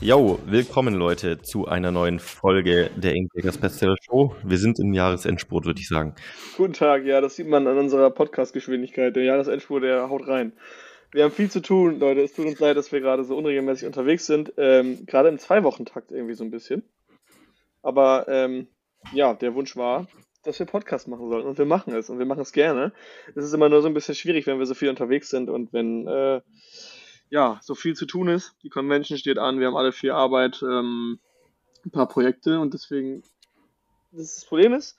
Jo, willkommen Leute zu einer neuen Folge der Inkjägers Bestseller Show. Wir sind im Jahresendspurt, würde ich sagen. Guten Tag, ja, das sieht man an unserer Podcast-Geschwindigkeit. Der Jahresendspurt, der haut rein. Wir haben viel zu tun, Leute. Es tut uns leid, dass wir gerade so unregelmäßig unterwegs sind. Ähm, gerade im Zwei-Wochen-Takt irgendwie so ein bisschen. Aber ähm, ja, der Wunsch war, dass wir Podcast machen sollten. Und wir machen es. Und wir machen es gerne. Es ist immer nur so ein bisschen schwierig, wenn wir so viel unterwegs sind und wenn äh, ja, so viel zu tun ist. Die Convention steht an, wir haben alle viel Arbeit, ähm, ein paar Projekte und deswegen, das, das Problem ist,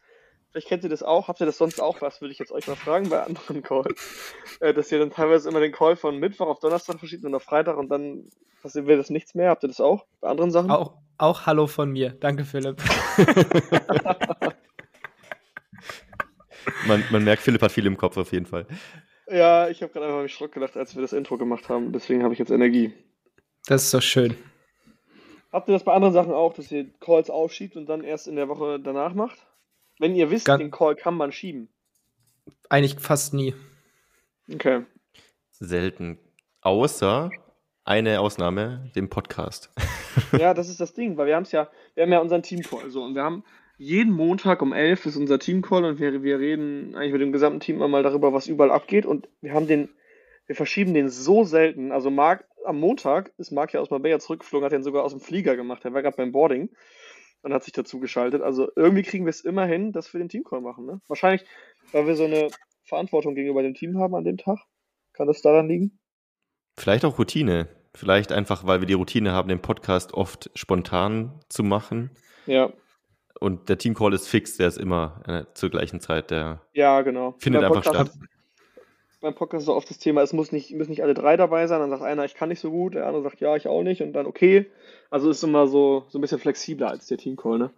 vielleicht kennt ihr das auch, habt ihr das sonst auch was, würde ich jetzt euch mal fragen bei anderen Calls, äh, dass ihr dann teilweise immer den Call von Mittwoch auf Donnerstag verschiebt und auf Freitag und dann passiert das nichts mehr. Habt ihr das auch bei anderen Sachen? Auch, auch Hallo von mir. Danke, Philipp. man, man merkt, Philipp hat viel im Kopf auf jeden Fall. Ja, ich habe gerade einfach mich Schrott gedacht, als wir das Intro gemacht haben. Deswegen habe ich jetzt Energie. Das ist doch schön. Habt ihr das bei anderen Sachen auch, dass ihr Calls aufschiebt und dann erst in der Woche danach macht? Wenn ihr wisst, Gan den Call kann man schieben. Eigentlich fast nie. Okay. Selten. Außer eine Ausnahme, dem Podcast. ja, das ist das Ding, weil wir haben es ja, wir haben ja unseren Team-Call so und wir haben jeden Montag um 11 ist unser Team-Call und wir, wir reden eigentlich mit dem gesamten Team mal darüber, was überall abgeht. Und wir haben den, wir verschieben den so selten. Also Marc, am Montag ist Marc ja aus Marbella zurückgeflogen, hat den sogar aus dem Flieger gemacht. Er war gerade beim Boarding und hat sich dazu geschaltet. Also irgendwie kriegen wir es immer hin, dass wir den Team-Call machen. Ne? Wahrscheinlich, weil wir so eine Verantwortung gegenüber dem Team haben an dem Tag. Kann das daran liegen? Vielleicht auch Routine. Vielleicht einfach, weil wir die Routine haben, den Podcast oft spontan zu machen. Ja. Und der Teamcall ist fix, der ist immer äh, zur gleichen Zeit. Der ja, genau. findet einfach statt. beim Podcast ist so oft das Thema, es muss nicht, müssen nicht alle drei dabei sein. Dann sagt einer, ich kann nicht so gut, der andere sagt, ja, ich auch nicht. Und dann okay. Also ist immer so, so ein bisschen flexibler als der Teamcall, ne?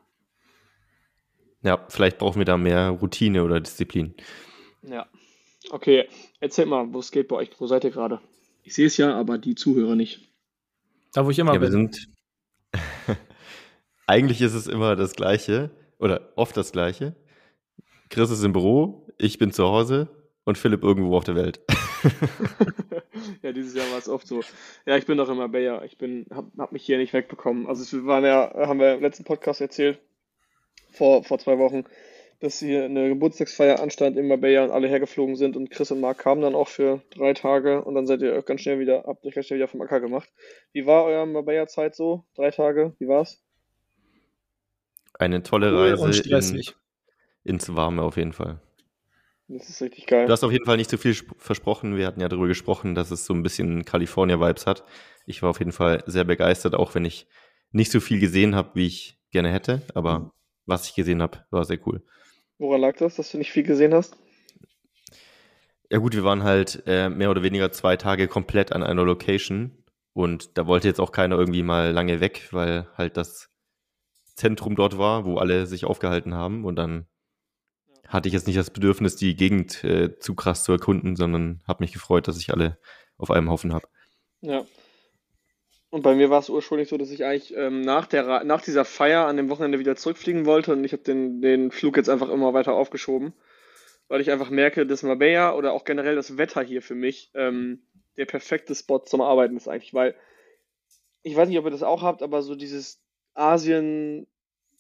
Ja, vielleicht brauchen wir da mehr Routine oder Disziplin. Ja. Okay, erzählt mal, wo es geht bei euch. Wo seid ihr gerade? Ich sehe es ja, aber die Zuhörer nicht. Da, wo ich immer ja, bin. Wir sind eigentlich ist es immer das Gleiche oder oft das Gleiche. Chris ist im Büro, ich bin zu Hause und Philipp irgendwo auf der Welt. ja, dieses Jahr war es oft so. Ja, ich bin doch immer Bayer. Ich bin, hab, hab mich hier nicht wegbekommen. Also wir waren ja, haben wir im letzten Podcast erzählt, vor, vor zwei Wochen, dass hier eine Geburtstagsfeier anstand in Marbella und alle hergeflogen sind und Chris und Marc kamen dann auch für drei Tage und dann seid ihr ganz schnell wieder, habt euch ganz schnell wieder vom Acker gemacht. Wie war euer Marbella-Zeit so? Drei Tage? Wie war's? Eine tolle Reise in, ins Warme auf jeden Fall. Das ist richtig geil. Du hast auf jeden Fall nicht zu viel versprochen. Wir hatten ja darüber gesprochen, dass es so ein bisschen California-Vibes hat. Ich war auf jeden Fall sehr begeistert, auch wenn ich nicht so viel gesehen habe, wie ich gerne hätte. Aber mhm. was ich gesehen habe, war sehr cool. Woran lag das, dass du nicht viel gesehen hast? Ja gut, wir waren halt äh, mehr oder weniger zwei Tage komplett an einer Location und da wollte jetzt auch keiner irgendwie mal lange weg, weil halt das Zentrum dort war, wo alle sich aufgehalten haben. Und dann hatte ich jetzt nicht das Bedürfnis, die Gegend äh, zu krass zu erkunden, sondern habe mich gefreut, dass ich alle auf einem Haufen habe. Ja. Und bei mir war es ursprünglich so, dass ich eigentlich ähm, nach, der, nach dieser Feier an dem Wochenende wieder zurückfliegen wollte und ich habe den, den Flug jetzt einfach immer weiter aufgeschoben, weil ich einfach merke, dass Marbella oder auch generell das Wetter hier für mich ähm, der perfekte Spot zum Arbeiten ist eigentlich, weil ich weiß nicht, ob ihr das auch habt, aber so dieses Asien,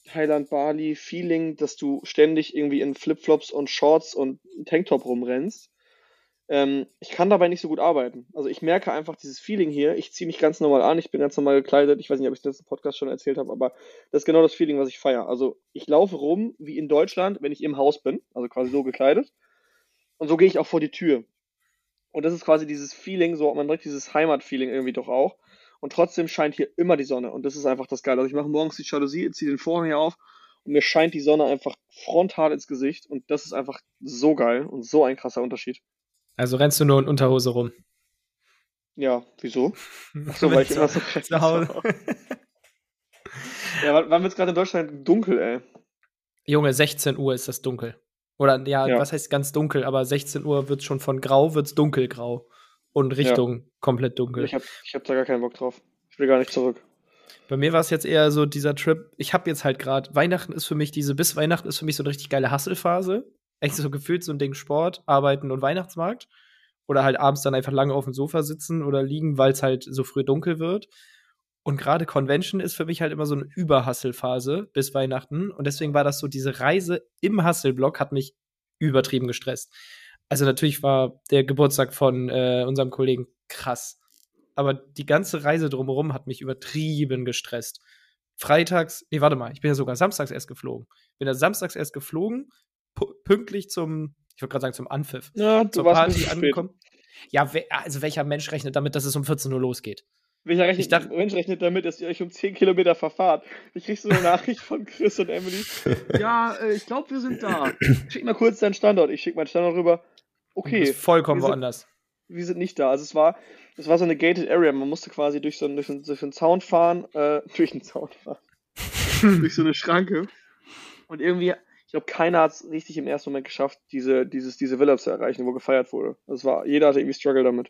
Thailand, Bali Feeling, dass du ständig irgendwie in Flipflops und Shorts und Tanktop rumrennst. Ähm, ich kann dabei nicht so gut arbeiten. Also ich merke einfach dieses Feeling hier. Ich ziehe mich ganz normal an, ich bin ganz normal gekleidet. Ich weiß nicht, ob ich das im Podcast schon erzählt habe, aber das ist genau das Feeling, was ich feiere. Also ich laufe rum wie in Deutschland, wenn ich im Haus bin, also quasi so gekleidet. Und so gehe ich auch vor die Tür. Und das ist quasi dieses Feeling, so man direkt dieses Heimatfeeling irgendwie doch auch. Und trotzdem scheint hier immer die Sonne. Und das ist einfach das Geile. Also ich mache morgens die Jalousie, ziehe den Vorhang hier auf und mir scheint die Sonne einfach frontal ins Gesicht. Und das ist einfach so geil und so ein krasser Unterschied. Also rennst du nur in Unterhose rum. Ja, wieso? Achso, weil ich immer so zu Hause. Ja, wann wann wird's gerade in Deutschland dunkel, ey? Junge, 16 Uhr ist das dunkel. Oder ja, Ja. was heißt ganz dunkel, aber 16 Uhr wird schon von grau, wird's dunkelgrau. Und Richtung komplett dunkel. Ich hab, ich hab da gar keinen Bock drauf. Ich will gar nicht zurück. Bei mir war es jetzt eher so dieser Trip. Ich habe jetzt halt gerade Weihnachten ist für mich diese bis Weihnachten ist für mich so eine richtig geile Hasselphase. Echt so gefühlt so ein Ding Sport, Arbeiten und Weihnachtsmarkt oder halt abends dann einfach lange auf dem Sofa sitzen oder liegen, weil es halt so früh dunkel wird. Und gerade Convention ist für mich halt immer so eine Überhasselphase bis Weihnachten und deswegen war das so diese Reise im Hasselblock hat mich übertrieben gestresst. Also natürlich war der Geburtstag von äh, unserem Kollegen krass aber die ganze Reise drumherum hat mich übertrieben gestresst. Freitags, nee, warte mal, ich bin ja sogar samstags erst geflogen. Bin ja samstags erst geflogen, pünktlich zum, ich wollte gerade sagen, zum Anpfiff. Ja, du Zur warst Party angekommen. Ja, we also welcher Mensch rechnet damit, dass es um 14 Uhr losgeht? Welcher rechnet, Ich dachte- Mensch rechnet damit, dass ihr euch um 10 Kilometer verfahrt? Ich krieg so eine Nachricht von Chris und Emily. Ja, äh, ich glaube, wir sind da. Schick mal kurz deinen Standort. Ich schick meinen Standort rüber. Okay, vollkommen wir sind- woanders. wir sind nicht da. Also es war, es war so eine gated area. Man musste quasi durch so einen, durch einen, durch einen Zaun fahren, äh, durch einen Zaun fahren. durch so eine Schranke. Und irgendwie, ich glaube, keiner hat es richtig im ersten Moment geschafft, diese, dieses, diese Villa zu erreichen, wo gefeiert wurde. Das war, jeder hatte irgendwie Struggle damit.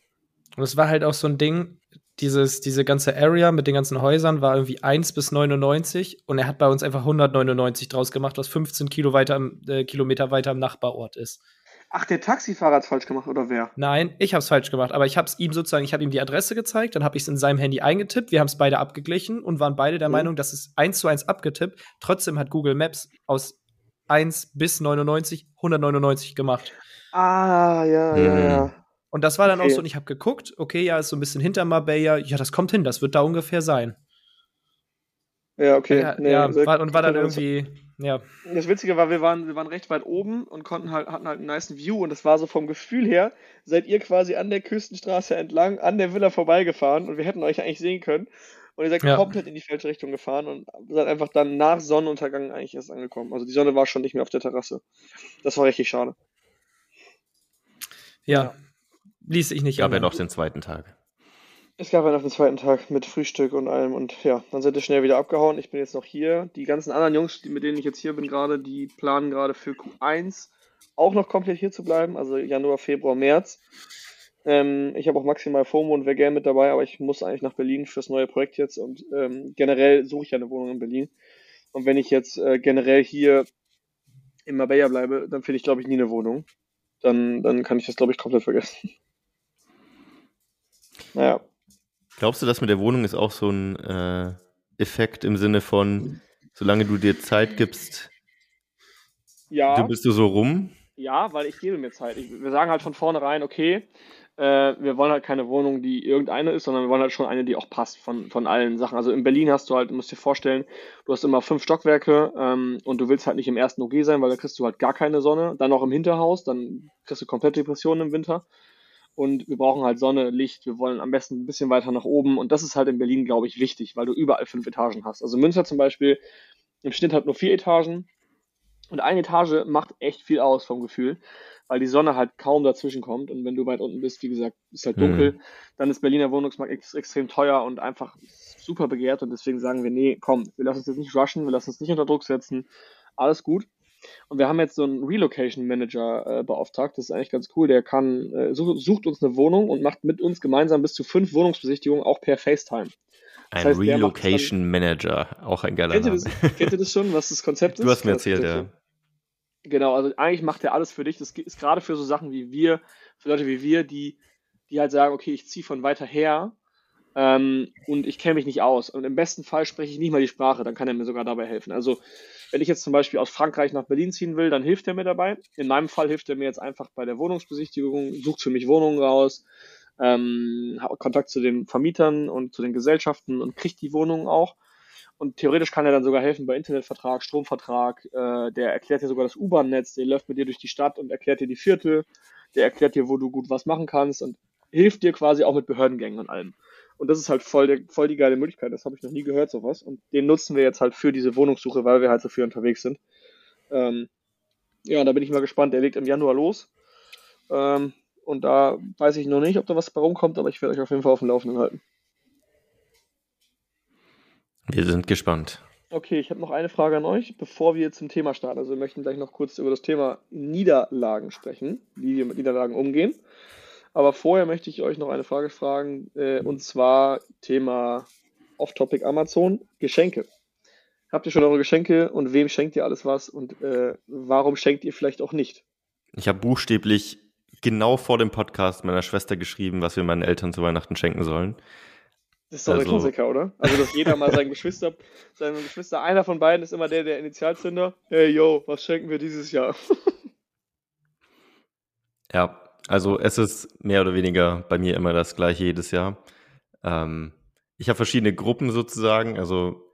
Und es war halt auch so ein Ding, dieses, diese ganze Area mit den ganzen Häusern war irgendwie 1 bis 99 und er hat bei uns einfach 199 draus gemacht, was 15 Kilo weiter, im- äh, Kilometer weiter im Nachbarort ist. Ach, der Taxifahrer hat's falsch gemacht, oder wer? Nein, ich habe es falsch gemacht, aber ich habe es ihm sozusagen, ich habe ihm die Adresse gezeigt, dann habe ich es in seinem Handy eingetippt, wir haben es beide abgeglichen und waren beide der Mhm. Meinung, dass es eins zu eins abgetippt. Trotzdem hat Google Maps aus 1 bis 99 199 gemacht. Ah, ja, ja, Mhm. ja. Und das war dann auch Okay. so, und ich habe geguckt, okay, ja, ist so ein bisschen hinter Marbella, ja, das kommt hin, das wird da ungefähr sein. Ja, okay. ja, Nee, ja, war, und war dann das- irgendwie, ja, Das Witzige war, wir waren, wir waren recht weit oben und konnten halt, hatten halt einen nice View und das war so vom Gefühl her, seid ihr quasi an der Küstenstraße entlang, an der Villa vorbeigefahren und wir hätten euch eigentlich sehen können. Und ihr seid Ja. komplett in die falsche Richtung gefahren und seid einfach dann nach Sonnenuntergang eigentlich erst angekommen. Also die Sonne war schon nicht mehr auf der Terrasse. Das war richtig schade. ja, ließ ich nicht Gab ja noch den zweiten Tag. Es gab ja noch den zweiten Tag mit Frühstück und allem und ja, dann sind wir schnell wieder abgehauen. Ich bin jetzt noch hier. Die ganzen anderen Jungs, mit denen ich jetzt hier bin gerade, die planen gerade für Q1 auch noch komplett hier zu bleiben, also Januar, Februar, März. Ähm, ich habe auch maximal FOMO und wäre gerne mit dabei, aber ich muss eigentlich nach Berlin fürs neue Projekt jetzt und ähm, generell suche ich ja eine Wohnung in Berlin. Und wenn ich jetzt äh, generell hier in Marbella bleibe, dann finde ich, glaube ich, nie eine Wohnung. Dann, dann kann ich das, glaube ich, komplett vergessen. Naja. Glaubst du, das mit der Wohnung ist auch so ein äh, Effekt im Sinne von, solange du dir Zeit gibst, Ja. du bist du so rum? Ja, weil ich gebe mir Zeit. Ich, wir sagen halt von vornherein, okay, äh, wir wollen halt keine Wohnung, die irgendeine ist, sondern wir wollen halt schon eine, die auch passt von, von allen Sachen. Also in Berlin hast du halt, du musst dir vorstellen, du hast immer fünf Stockwerke ähm, und du willst halt nicht im ersten OG sein, weil da kriegst du halt gar keine Sonne. Dann noch im Hinterhaus, dann kriegst du komplett Depressionen im Winter. Und wir brauchen halt Sonne, Licht, wir wollen am besten ein bisschen weiter nach oben. Und das ist halt in Berlin, glaube ich, wichtig, weil du überall fünf Etagen hast. Also Münster zum Beispiel, im Schnitt hat nur vier Etagen. Und eine Etage macht echt viel aus vom Gefühl, weil die Sonne halt kaum dazwischen kommt. Und wenn du weit unten bist, wie gesagt, ist halt Mhm. dunkel, dann ist Berliner Wohnungsmarkt ex extrem teuer und einfach super begehrt. Und deswegen sagen wir, nee, komm, wir lassen uns jetzt nicht rushen, wir lassen uns nicht unter Druck setzen. Alles gut. Und wir haben jetzt so einen Relocation Manager äh, beauftragt. Das ist eigentlich ganz cool. Der kann, äh, such, sucht uns eine Wohnung und macht mit uns gemeinsam bis zu fünf Wohnungsbesichtigungen auch per FaceTime. Ein heißt, Relocation Manager, auch ein geiler Kennt ihr, Name. das, kennt ihr das schon, was das Konzept ist? Du hast mir Das erzählt, ja. Genau, also eigentlich macht er alles für dich. Das ist gerade für so Sachen wie wir, für Leute wie wir, die, die halt sagen, okay, ich ziehe von weiter her ähm, und ich kenne mich nicht aus. Und im besten Fall spreche ich nicht mal die Sprache, dann kann er mir sogar dabei helfen. Also wenn ich jetzt zum Beispiel aus Frankreich nach Berlin ziehen will, dann hilft er mir dabei. In meinem Fall hilft er mir jetzt einfach bei der Wohnungsbesichtigung, sucht für mich Wohnungen raus, ähm, hat Kontakt zu den Vermietern und zu den Gesellschaften und kriegt die Wohnungen auch. Und theoretisch kann er dann sogar helfen bei Internetvertrag, Stromvertrag. Äh, der erklärt dir sogar das U-Bahn-Netz, der läuft mit dir durch die Stadt und erklärt dir die Viertel. Der erklärt dir, wo du gut was machen kannst und hilft dir quasi auch mit Behördengängen und allem. Und das ist halt voll, der, voll die geile Möglichkeit. Das habe ich noch nie gehört, sowas. Und den nutzen wir jetzt halt für diese Wohnungssuche, weil wir halt so viel unterwegs sind. Ähm, ja, da bin ich mal gespannt. Der legt im Januar los. Ähm, und da weiß ich noch nicht, ob da was bei rumkommt, aber ich werde euch auf jeden Fall auf dem Laufenden halten. Wir sind gespannt. Okay, ich habe noch eine Frage an euch, bevor wir zum Thema starten. Also wir möchten gleich noch kurz über das Thema Niederlagen sprechen, wie wir mit Niederlagen umgehen. Aber vorher möchte ich euch noch eine Frage fragen, äh, und zwar Thema Off-Topic Amazon, Geschenke. Habt ihr schon eure Geschenke und wem schenkt ihr alles was und äh, warum schenkt ihr vielleicht auch nicht? Ich habe buchstäblich genau vor dem Podcast meiner Schwester geschrieben, was wir meinen Eltern zu Weihnachten schenken sollen. Das ist doch also, der Klassiker, oder? Also, dass jeder mal seinen Geschwister, seinen Geschwister, einer von beiden ist immer der, der Initialzünder. Hey, yo, was schenken wir dieses Jahr? ja, also es ist mehr oder weniger bei mir immer das gleiche jedes Jahr. Ähm, ich habe verschiedene Gruppen sozusagen, also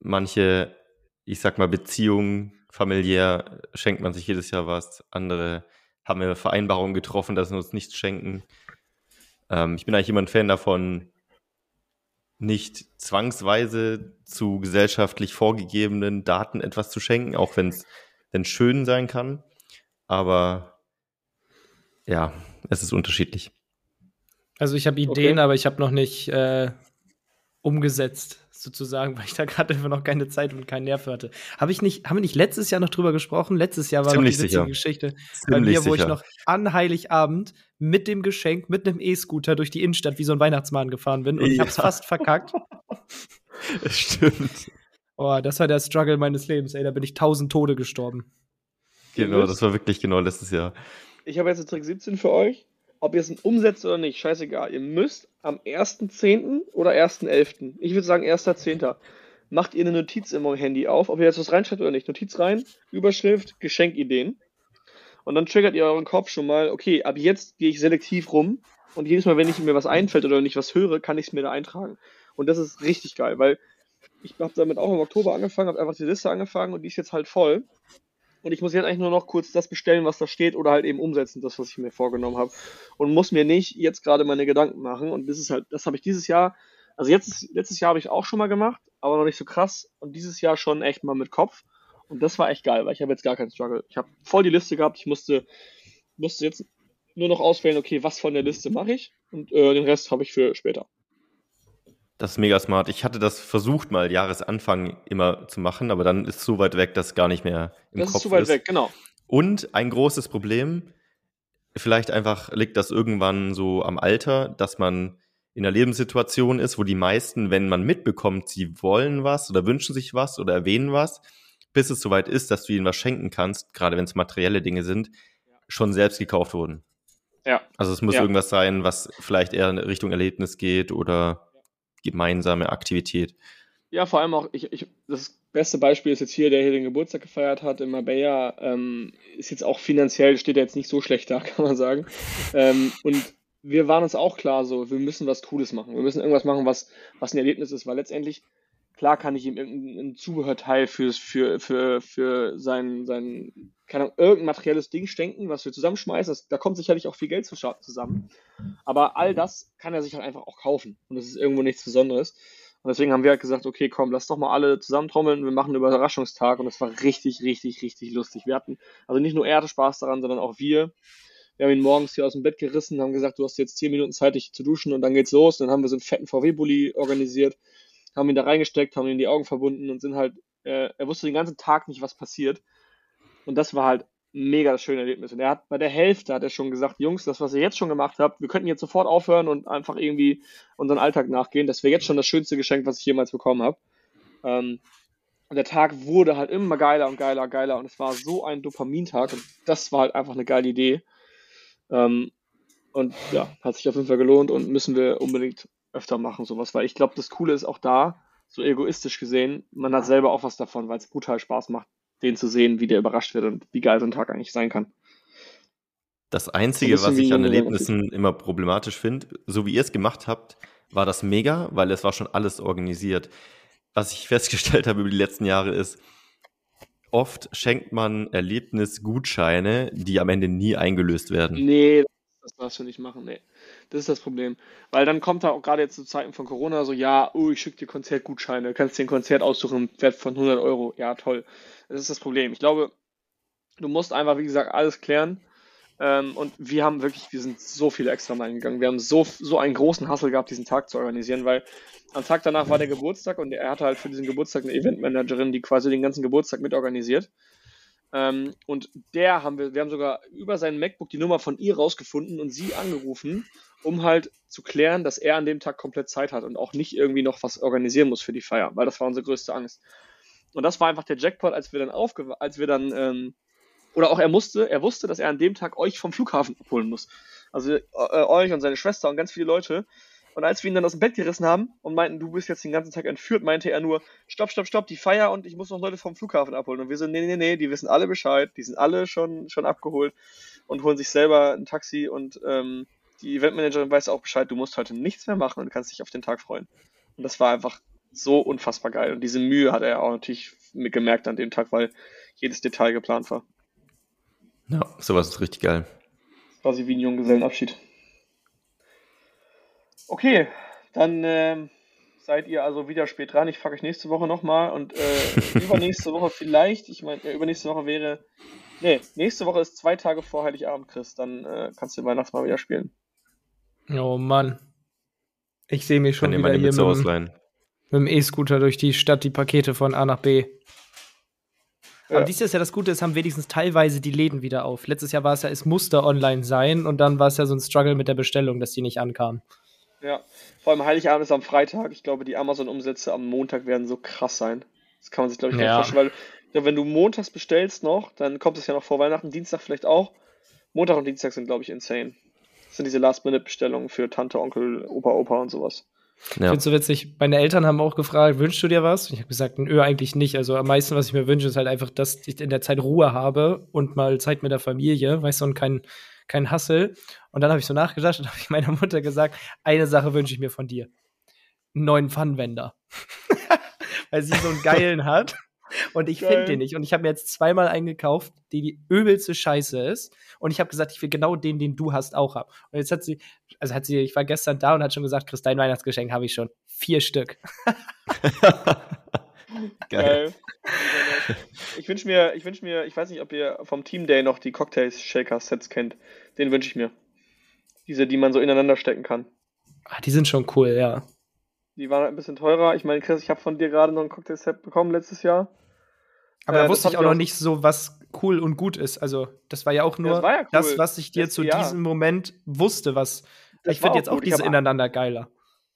manche, ich sag mal, Beziehungen, familiär schenkt man sich jedes Jahr was, andere haben wir Vereinbarungen getroffen, dass wir uns nichts schenken. Ähm, ich bin eigentlich immer ein Fan davon, nicht zwangsweise zu gesellschaftlich vorgegebenen Daten etwas zu schenken, auch wenn es schön sein kann. Aber ja, es ist unterschiedlich. Also ich habe Ideen, okay. aber ich habe noch nicht äh, umgesetzt, sozusagen, weil ich da gerade einfach noch keine Zeit und keinen Nerv hatte. Habe ich nicht, haben wir nicht letztes Jahr noch drüber gesprochen? Letztes Jahr war Ziemlich noch die. Geschichte Ziemlich bei mir, wo sicher. ich noch an Heiligabend mit dem Geschenk, mit einem E-Scooter durch die Innenstadt wie so ein Weihnachtsmann gefahren bin und ich Ja. habe es fast verkackt. Stimmt. Oh, das war der Struggle meines Lebens, ey. Da bin ich tausend Tode gestorben. Genau, das war wirklich genau letztes Jahr. Ich habe jetzt einen Trick 17 für euch. Ob ihr es umsetzt oder nicht, scheißegal. Ihr müsst am 1.10. oder 1.11., ich würde sagen 1.10., macht ihr eine Notiz eurem Handy auf, ob ihr jetzt was reinschreibt oder nicht. Notiz rein, Überschrift, Geschenkideen. Und dann triggert ihr euren Kopf schon mal, okay, ab jetzt gehe ich selektiv rum und jedes Mal, wenn ich mir was einfällt oder wenn ich was höre, kann ich es mir da eintragen. Und das ist richtig geil, weil ich habe damit auch im Oktober angefangen, habe einfach die Liste angefangen und die ist jetzt halt voll. Und ich muss jetzt eigentlich nur noch kurz das bestellen, was da steht, oder halt eben umsetzen, das, was ich mir vorgenommen habe. Und muss mir nicht jetzt gerade meine Gedanken machen. Und das ist halt, das habe ich dieses Jahr, also jetzt, letztes Jahr habe ich auch schon mal gemacht, aber noch nicht so krass. Und dieses Jahr schon echt mal mit Kopf. Und das war echt geil, weil ich habe jetzt gar keinen Struggle. Ich habe voll die Liste gehabt. Ich musste, musste jetzt nur noch auswählen, okay, was von der Liste mache ich. Und äh, den Rest habe ich für später. Das ist mega smart. Ich hatte das versucht mal Jahresanfang immer zu machen, aber dann ist es so weit weg, dass es gar nicht mehr im das Kopf ist zu weit weg, genau. Und ein großes Problem, vielleicht einfach liegt das irgendwann so am Alter, dass man in einer Lebenssituation ist, wo die meisten, wenn man mitbekommt, sie wollen was oder wünschen sich was oder erwähnen was, bis es soweit ist, dass du ihnen was schenken kannst, gerade wenn es materielle Dinge sind, schon selbst gekauft wurden. Ja. Also es muss Ja. irgendwas sein, was vielleicht eher in Richtung Erlebnis geht oder gemeinsame Aktivität. Ja, vor allem auch, ich, ich, das beste Beispiel ist jetzt hier, der hier den Geburtstag gefeiert hat in Marbella, ähm, ist jetzt auch finanziell, steht er jetzt nicht so schlecht da, kann man sagen. Ähm, und wir waren uns auch klar so, wir müssen was Cooles machen. Wir müssen irgendwas machen, was, was ein Erlebnis ist, weil letztendlich, klar kann ich ihm irgendein Zubehörteil fürs, für, für, für sein, sein, keine Ahnung, irgendein materielles Ding schenken, was wir zusammenschmeißen. Das, da kommt sicherlich auch viel Geld zu- zusammen. Aber all das kann er sich halt einfach auch kaufen. Und das ist irgendwo nichts Besonderes. Und deswegen haben wir halt gesagt, okay, komm, lass doch mal alle zusammentrommeln, wir machen einen Überraschungstag und es war richtig, richtig, richtig lustig. Wir hatten, also nicht nur er hatte Spaß daran, sondern auch wir. Wir haben ihn morgens hier aus dem Bett gerissen, haben gesagt, du hast jetzt 10 Minuten Zeit, dich zu duschen und dann geht's los. Dann haben wir so einen fetten VW-Bully organisiert, haben ihn da reingesteckt, haben ihm die Augen verbunden und sind halt, äh, er wusste den ganzen Tag nicht, was passiert. Und das war halt mega das schöne Erlebnis. Und er hat bei der Hälfte hat er schon gesagt, Jungs, das, was ihr jetzt schon gemacht habt, wir könnten jetzt sofort aufhören und einfach irgendwie unseren Alltag nachgehen. Das wäre jetzt schon das schönste Geschenk, was ich jemals bekommen habe. Ähm, und der Tag wurde halt immer geiler und geiler und geiler und es war so ein Dopamintag und das war halt einfach eine geile Idee. Ähm, und ja, hat sich auf jeden Fall gelohnt und müssen wir unbedingt öfter machen, sowas, weil ich glaube, das Coole ist auch da, so egoistisch gesehen, man hat selber auch was davon, weil es brutal Spaß macht, den zu sehen, wie der überrascht wird und wie geil so ein Tag eigentlich sein kann. Das Einzige, was ich an Erlebnissen immer problematisch finde, so wie ihr es gemacht habt, war das mega, weil es war schon alles organisiert. Was ich festgestellt habe über die letzten Jahre ist, oft schenkt man Erlebnisgutscheine, die am Ende nie eingelöst werden. Nee, das darfst du nicht machen, nee. Das ist das Problem. Weil dann kommt da auch gerade jetzt zu Zeiten von Corona so, ja, oh, ich schicke dir Konzertgutscheine, kannst dir ein Konzert aussuchen, Wert von 100 Euro. Ja, toll. Das ist das Problem. Ich glaube, du musst einfach, wie gesagt, alles klären. Ähm, und wir haben wirklich, wir sind so viele extra Meilen gegangen. Wir haben so, so einen großen Hassel gehabt, diesen Tag zu organisieren, weil am Tag danach war der Geburtstag und er hatte halt für diesen Geburtstag eine Eventmanagerin, die quasi den ganzen Geburtstag mitorganisiert. Ähm, und der haben wir, wir haben sogar über sein MacBook die Nummer von ihr rausgefunden und sie angerufen, um halt zu klären, dass er an dem Tag komplett Zeit hat und auch nicht irgendwie noch was organisieren muss für die Feier, weil das war unsere größte Angst. Und das war einfach der Jackpot, als wir dann aufge als wir dann, ähm, oder auch er musste, er wusste, dass er an dem Tag euch vom Flughafen abholen muss. Also äh, euch und seine Schwester und ganz viele Leute. Und als wir ihn dann aus dem Bett gerissen haben und meinten, du bist jetzt den ganzen Tag entführt, meinte er nur, stopp, stopp, stopp, die Feier und ich muss noch Leute vom Flughafen abholen. Und wir so, nee, nee, nee, die wissen alle Bescheid, die sind alle schon, schon abgeholt und holen sich selber ein Taxi und ähm, die Eventmanagerin weiß auch Bescheid, du musst heute nichts mehr machen und kannst dich auf den Tag freuen. Und das war einfach so unfassbar geil. Und diese Mühe hat er auch natürlich gemerkt an dem Tag, weil jedes Detail geplant war. Ja, sowas ist richtig geil. Quasi wie ein Junggesellenabschied. Okay, dann äh, seid ihr also wieder spät dran. Ich frage euch nächste Woche nochmal und äh, übernächste Woche vielleicht, ich meine, ja, übernächste Woche wäre, nee, nächste Woche ist zwei Tage vor Heiligabend, Chris, dann äh, kannst du Weihnachtsmal wieder spielen. Oh Mann. Ich sehe mich schon Kann wieder hier mit, ausleihen. Mit dem E-Scooter durch die Stadt die Pakete von A nach B. Ja. Aber dieses Jahr das Gute, es haben wenigstens teilweise die Läden wieder auf. Letztes Jahr war es ja, es musste online sein und dann war es ja so ein Struggle mit der Bestellung, dass die nicht ankamen. Ja, vor allem Heiligabend ist am Freitag. Ich glaube, die Amazon-Umsätze am Montag werden so krass sein. Das kann man sich, glaube ich, nicht ja. vorstellen. Weil wenn du montags bestellst noch, dann kommt es ja noch vor Weihnachten, Dienstag vielleicht auch. Montag und Dienstag sind, glaube ich, insane. Das sind diese Last-Minute-Bestellungen für Tante, Onkel, Opa, Opa und sowas. Ja. Ich finde so witzig. Meine Eltern haben auch gefragt, wünschst du dir was? Und ich habe gesagt, nö, eigentlich nicht. Also am meisten, was ich mir wünsche, ist halt einfach, dass ich in der Zeit Ruhe habe und mal Zeit mit der Familie, weißt du, und kein, kein Hassel. Und dann habe ich so nachgedacht und habe ich meiner Mutter gesagt, eine Sache wünsche ich mir von dir. Einen neuen Pfannenwender. Weil sie so einen geilen hat. Und ich finde den nicht. Und ich habe mir jetzt zweimal eingekauft, die die übelste Scheiße ist. Und ich habe gesagt, ich will genau den, den du hast, auch haben. Und jetzt hat sie, also hat sie, ich war gestern da und hat schon gesagt, Chris, dein Weihnachtsgeschenk habe ich schon. Vier Stück. Geil. Ich wünsche mir, ich wünsche mir, ich weiß nicht, ob ihr vom Team Day noch die Cocktail Shaker Sets kennt. Den wünsche ich mir. Diese, die man so ineinander stecken kann. Ah, die sind schon cool, ja. Die waren ein bisschen teurer. Ich meine, Chris, ich habe von dir gerade noch ein Cocktail-Set bekommen letztes Jahr. Aber äh, da wusste ich auch noch nicht so, was cool und gut ist. Also, das war ja auch nur das, ja cool. das, was ich dir das, zu ja. diesem Moment wusste, was. Das ich finde jetzt auch gut. diese ineinander geiler.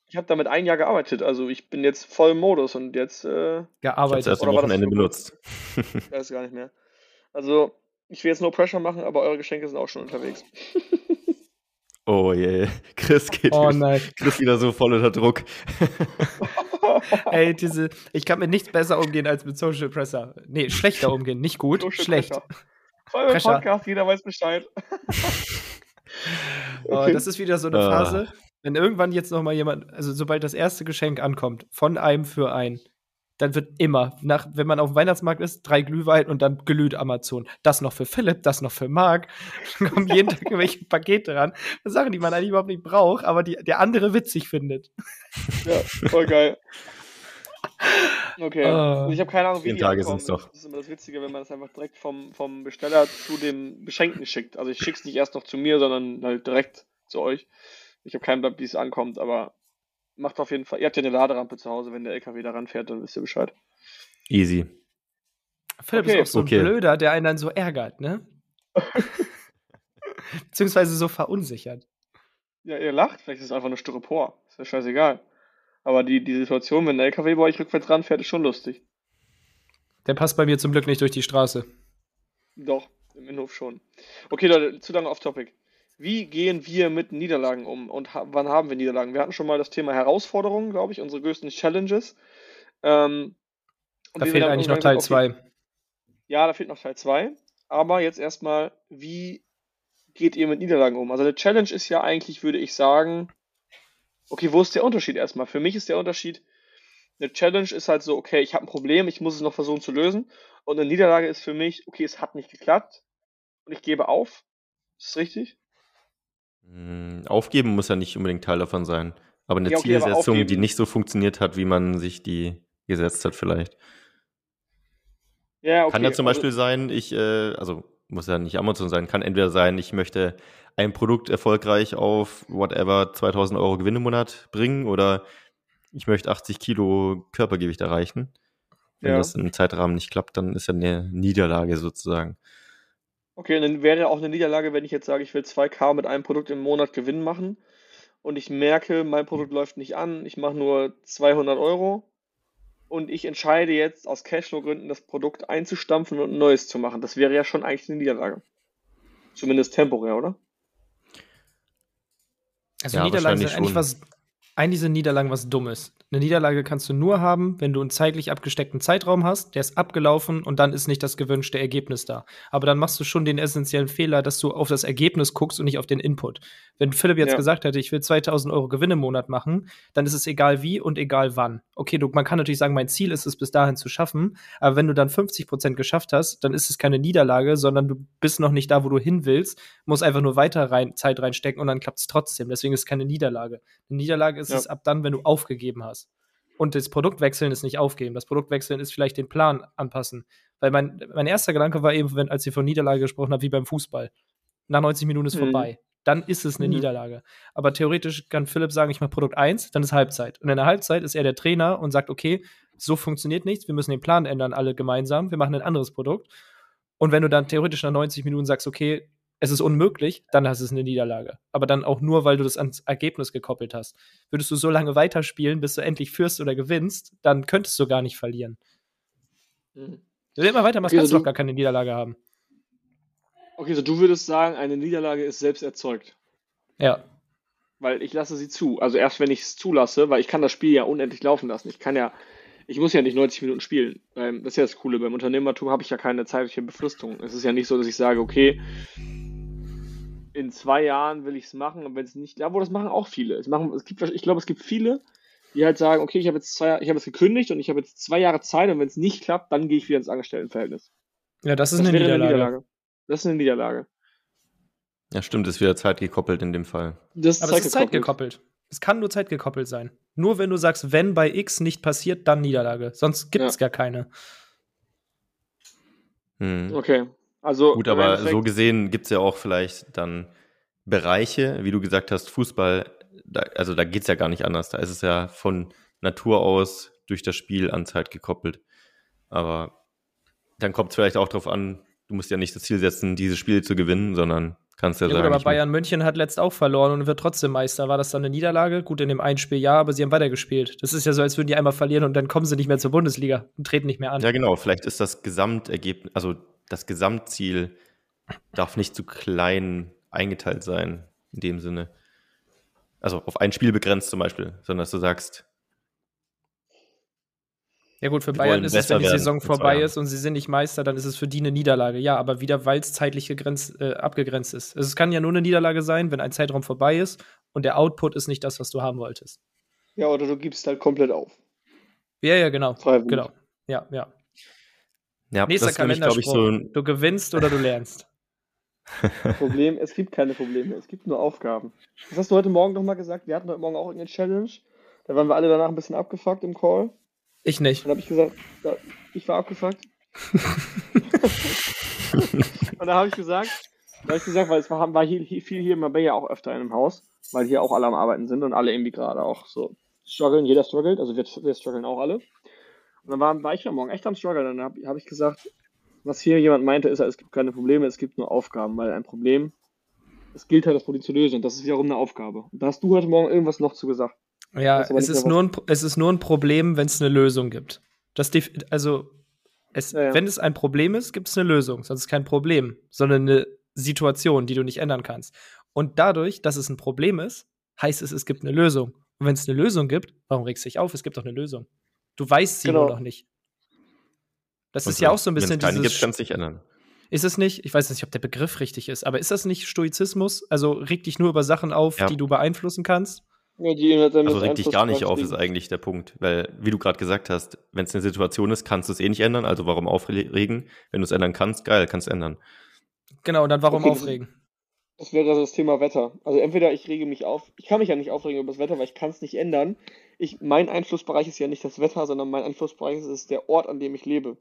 Ich habe damit ein Jahr gearbeitet, also ich bin jetzt voll im Modus und jetzt äh, gearbeitet. Ich erst am Wochenende benutzt. ich weiß gar nicht mehr. Also, ich will jetzt no pressure machen, aber eure Geschenke sind auch schon unterwegs. oh je, yeah. Chris geht oh, wieder, Chris wieder so voll unter Druck. Ey, diese, ich kann mit nichts besser umgehen als mit Social Pressure. Nee, schlechter umgehen, nicht gut, Social schlecht. Pressure. Voll im Podcast, jeder weiß Bescheid. oh, das ist wieder so eine ah. Phase, wenn irgendwann jetzt noch mal jemand, also sobald das erste Geschenk ankommt, von einem für einen, dann wird immer, nach, wenn man auf dem Weihnachtsmarkt ist, drei Glühwein und dann glüht Amazon. Das noch für Philipp, das noch für Marc. Dann kommen jeden Tag irgendwelche Pakete ran. Sachen, die man eigentlich überhaupt nicht braucht, aber die der andere witzig findet. Ja, voll geil. Okay. Uh, ich habe keine Ahnung, wie die Tage sind doch. Das ist immer das Witzige, wenn man das einfach direkt vom, vom Besteller zu dem Beschenkten schickt. Also ich schicke es nicht erst noch zu mir, sondern halt direkt zu euch. Ich habe keinen Blatt, wie es ankommt, aber macht auf jeden Fall. Ihr habt ja eine Laderampe zu Hause, wenn der LKW da ranfährt, dann wisst ihr Bescheid. Easy. Philipp okay. ist auch so okay. ein Blöder, der einen dann so ärgert, ne? Beziehungsweise so verunsichert. Ja, ihr lacht, vielleicht ist es einfach nur Styropor. Ist ja scheißegal. Aber die, die Situation, wenn der LKW bei euch rückwärts ranfährt, ist schon lustig. Der passt bei mir zum Glück nicht durch die Straße. Doch, im Innenhof schon. Okay, Leute, zu lange off topic. Wie gehen wir mit Niederlagen um und ha wann haben wir Niederlagen? Wir hatten schon mal das Thema Herausforderungen, glaube ich, unsere größten Challenges. Ähm, da fehlt eigentlich noch Teil 2. Ja, da fehlt noch Teil 2. Aber jetzt erstmal, wie geht ihr mit Niederlagen um? Also eine Challenge ist ja eigentlich, würde ich sagen, okay, wo ist der Unterschied erstmal? Für mich ist der Unterschied, eine Challenge ist halt so, okay, ich habe ein Problem, ich muss es noch versuchen zu lösen. Und eine Niederlage ist für mich, okay, es hat nicht geklappt und ich gebe auf. Ist das richtig? Hm, Aufgeben muss ja nicht unbedingt Teil davon sein. Aber eine Ja, okay, aber Zielsetzung, die aufgeben- nicht so funktioniert hat, wie man sich die gesetzt hat, vielleicht. Ja, okay. Kann ja zum also- Beispiel sein, ich, äh, also muss ja nicht Amazon sein, kann entweder sein, ich möchte ein Produkt erfolgreich auf whatever 2000 Euro Gewinn im Monat bringen oder ich möchte 80 Kilo Körpergewicht erreichen. Wenn Ja. das im Zeitrahmen nicht klappt, dann ist ja eine Niederlage sozusagen. Okay, und dann wäre ja auch eine Niederlage, wenn ich jetzt sage, ich will 2K mit einem Produkt im Monat Gewinn machen und ich merke, mein Produkt läuft nicht an, ich mache nur 200 Euro und ich entscheide jetzt aus Cashflow-Gründen das Produkt einzustampfen und ein neues zu machen. Das wäre ja schon eigentlich eine Niederlage. Zumindest temporär, oder? Also Ja, Niederlagen sind eigentlich schon. was, eigentlich sind Niederlagen was Dummes. Eine Niederlage kannst du nur haben, wenn du einen zeitlich abgesteckten Zeitraum hast, der ist abgelaufen und dann ist nicht das gewünschte Ergebnis da. Aber dann machst du schon den essentiellen Fehler, dass du auf das Ergebnis guckst und nicht auf den Input. Wenn Philipp jetzt Ja. gesagt hätte, ich will 2000 Euro Gewinn im Monat machen, dann ist es egal wie und egal wann. Okay, du, man kann natürlich sagen, mein Ziel ist es, bis dahin zu schaffen, aber wenn du dann 50 Prozent geschafft hast, dann ist es keine Niederlage, sondern du bist noch nicht da, wo du hin willst, musst einfach nur weiter rein, Zeit reinstecken und dann klappt es trotzdem. Deswegen ist es keine Niederlage. Eine Niederlage ist Ja. es ab dann, wenn du aufgegeben hast. Und das Produkt wechseln ist nicht aufgeben. Das Produkt wechseln ist vielleicht den Plan anpassen. Weil mein, mein erster Gedanke war eben, wenn, als ihr von Niederlage gesprochen habt, wie beim Fußball. Nach 90 Minuten ist Mhm. vorbei. Dann ist es eine Mhm. Niederlage. Aber theoretisch kann Philipp sagen, ich mache Produkt 1, dann ist Halbzeit. Und in der Halbzeit ist er der Trainer und sagt, okay, so funktioniert nichts, wir müssen den Plan ändern, alle gemeinsam, wir machen ein anderes Produkt. Und wenn du dann theoretisch nach 90 Minuten sagst, okay, es ist unmöglich, dann hast du es eine Niederlage. Aber dann auch nur, weil du das ans Ergebnis gekoppelt hast. Würdest du so lange weiterspielen, bis du endlich führst oder gewinnst, dann könntest du gar nicht verlieren. Mhm. Wenn du immer weitermachst, Okay, kannst du also doch gar keine Niederlage haben. Okay, so du würdest sagen, eine Niederlage ist selbst erzeugt. Ja. Weil ich lasse sie zu. Also erst wenn ich es zulasse, weil ich kann das Spiel ja unendlich laufen lassen. Ich kann ja, ich muss ja nicht 90 Minuten spielen. Ähm, Das ist ja das Coole. Beim Unternehmertum habe ich ja keine zeitliche Befristung. Es ist ja nicht so, dass ich sage, okay, in zwei Jahren will ich es machen und wenn es nicht, ja, wo das machen auch viele. Es machen, es gibt, ich glaube, es gibt viele, die halt sagen, okay, ich habe jetzt zwei, ich habe es gekündigt und ich habe jetzt zwei Jahre Zeit und wenn es nicht klappt, dann gehe ich wieder ins Angestelltenverhältnis. Ja, das ist Das eine wäre Niederlage. Das ist eine Niederlage. Ja, stimmt, ist wieder zeitgekoppelt in dem Fall. Das Aber es ist zeitgekoppelt. Es kann nur zeitgekoppelt sein. Nur wenn du sagst, wenn bei X nicht passiert, dann Niederlage. Sonst gibt es Ja. gar keine. Hm. Okay. Also Gut, aber Endeffekt- so gesehen gibt es ja auch vielleicht dann Bereiche, wie du gesagt hast, Fußball, da, also da geht es ja gar nicht anders. Da ist es ja von Natur aus durch das Spiel an Zeit gekoppelt. Aber dann kommt es vielleicht auch darauf an, du musst ja nicht das Ziel setzen, dieses Spiel zu gewinnen, sondern kannst ja, Ja, gut, sagen, aber ich Bayern München hat letzt auch verloren und wird trotzdem Meister. War das dann eine Niederlage? Gut, in dem einen Spiel ja, aber sie haben weitergespielt. Das ist ja so, als würden die einmal verlieren und dann kommen sie nicht mehr zur Bundesliga und treten nicht mehr an. Ja, genau. Vielleicht ist das Gesamtergebnis, also das Gesamtziel darf nicht zu klein eingeteilt sein, in dem Sinne. Also auf ein Spiel begrenzt zum Beispiel, sondern dass du sagst, Ja gut, für Wir Bayern ist es, wenn die werden Saison vorbei ist und sie sind nicht Meister, dann ist es für die eine Niederlage. Ja, aber wieder, weil es zeitlich gegrenzt, äh, abgegrenzt ist. Also es kann ja nur eine Niederlage sein, wenn ein Zeitraum vorbei ist und der Output ist nicht das, was du haben wolltest. Ja, oder du gibst halt komplett auf. Ja, ja, genau. Freiwillig. Genau. Ja, ja. ja, Nächster Kalenderspruch. ich, so Du gewinnst oder du lernst. Problem, es gibt keine Probleme, es gibt nur Aufgaben. Was hast du heute Morgen nochmal gesagt? Wir hatten heute Morgen auch irgendeine Challenge. Da waren wir alle danach ein bisschen abgefuckt im Call. Ich nicht. Dann habe ich gesagt, ja, ich war abgefuckt. und da habe ich gesagt, da habe ich gesagt, weil es war, war hier, hier viel hier in Marbella auch öfter in einem Haus, weil hier auch alle am Arbeiten sind und alle irgendwie gerade auch so strugglen, jeder struggelt, also wir, wir strugglen auch alle. Und dann war, war ich ja morgen echt am struggeln und dann habe hab ich gesagt, was hier jemand meinte, ist, es gibt keine Probleme, es gibt nur Aufgaben, weil ein Problem, es gilt halt das Problem zu lösen und das ist wiederum eine Aufgabe. Und da hast du heute Morgen irgendwas noch zu gesagt. Ja, es nicht ist, nur ein, es ist nur ein Problem, wenn es eine Lösung gibt. Das also, es, Ja, ja. wenn es ein Problem ist, gibt es eine Lösung. Sonst ist es kein Problem, sondern eine Situation, die du nicht ändern kannst. Und dadurch, dass es ein Problem ist, heißt es, es gibt eine Lösung. Und wenn es eine Lösung gibt, warum regst du dich auf? Es gibt doch eine Lösung. Du weißt sie Genau. nur noch nicht. Das Und ist ja auch so ein wenn es bisschen dieses. gibt, kann es sich ändern. Ist es nicht? Ich weiß nicht, ob der Begriff richtig ist, aber ist das nicht Stoizismus? Also reg dich nur über Sachen auf, Ja. die du beeinflussen kannst? Ja, die hat dann Also reg dich gar nicht auf, ist eigentlich der Punkt. Weil, wie du gerade gesagt hast, wenn es eine Situation ist, kannst du es eh nicht ändern. Also warum aufregen? Wenn du es ändern kannst, geil, kannst du ändern. Genau, und dann warum Okay, das- aufregen? Das wäre also das Thema Wetter. Also entweder ich rege mich auf, ich kann mich ja nicht aufregen über das Wetter, weil ich kann es nicht ändern. Ich, mein Einflussbereich ist ja nicht das Wetter, sondern mein Einflussbereich ist der Ort, an dem ich lebe.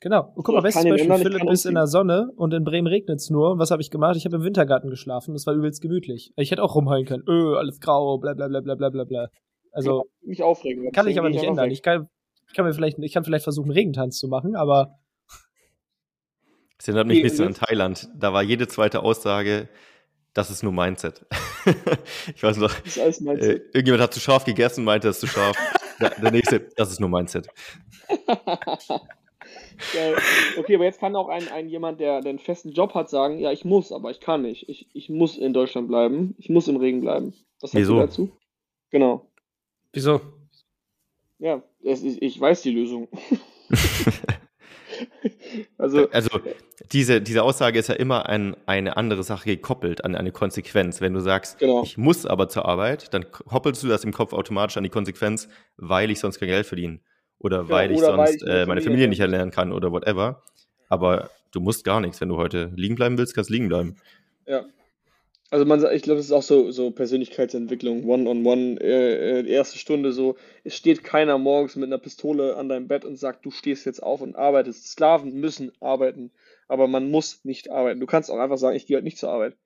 Genau. Und guck mal, bestes Beispiel, Philipp ist in der Sonne und in Bremen regnet es nur. Und was habe ich gemacht? Ich habe im Wintergarten geschlafen. Das war übelst gemütlich. Ich hätte auch rumheulen können. Öh, alles grau, bla bla bla bla bla bla bla. Also. Ja, mich aufregen. Kann ich aber nicht ändern. Ich kann, ich kann mir vielleicht, ich kann vielleicht versuchen, Regentanz zu machen, aber. Das erinnert mich ein bisschen an Thailand. Da war jede zweite Aussage, das ist nur Mindset. ich weiß noch, das ist alles Mindset. Äh, irgendjemand hat zu scharf gegessen, meinte, das ist zu scharf. der, der nächste, das ist nur Mindset. okay, aber jetzt kann auch ein, ein jemand, der, der einen festen Job hat, sagen, ja, ich muss, aber ich kann nicht. Ich, ich muss in Deutschland bleiben. Ich muss im Regen bleiben. Was sagst Wieso? du dazu? Genau. Wieso? Ja, es, ich, ich weiß die Lösung. also, also diese, diese Aussage ist ja immer an eine andere Sache gekoppelt, an eine Konsequenz. Wenn du sagst, genau. ich muss aber zur Arbeit, dann koppelst du das im Kopf automatisch an die Konsequenz, weil ich sonst kein Geld verdiene. Oder ja, weil ich oder sonst weil ich äh, meine Familie nicht erlernen kann oder whatever. Aber du musst gar nichts. Wenn du heute liegen bleiben willst, kannst du liegen bleiben. Ja, also man ich glaube, das ist auch so, so Persönlichkeitsentwicklung, One-on-One, äh, äh, erste Stunde so, es steht keiner morgens mit einer Pistole an deinem Bett und sagt, du stehst jetzt auf und arbeitest. Sklaven müssen arbeiten, aber man muss nicht arbeiten. Du kannst auch einfach sagen, ich gehe halt nicht zur Arbeit.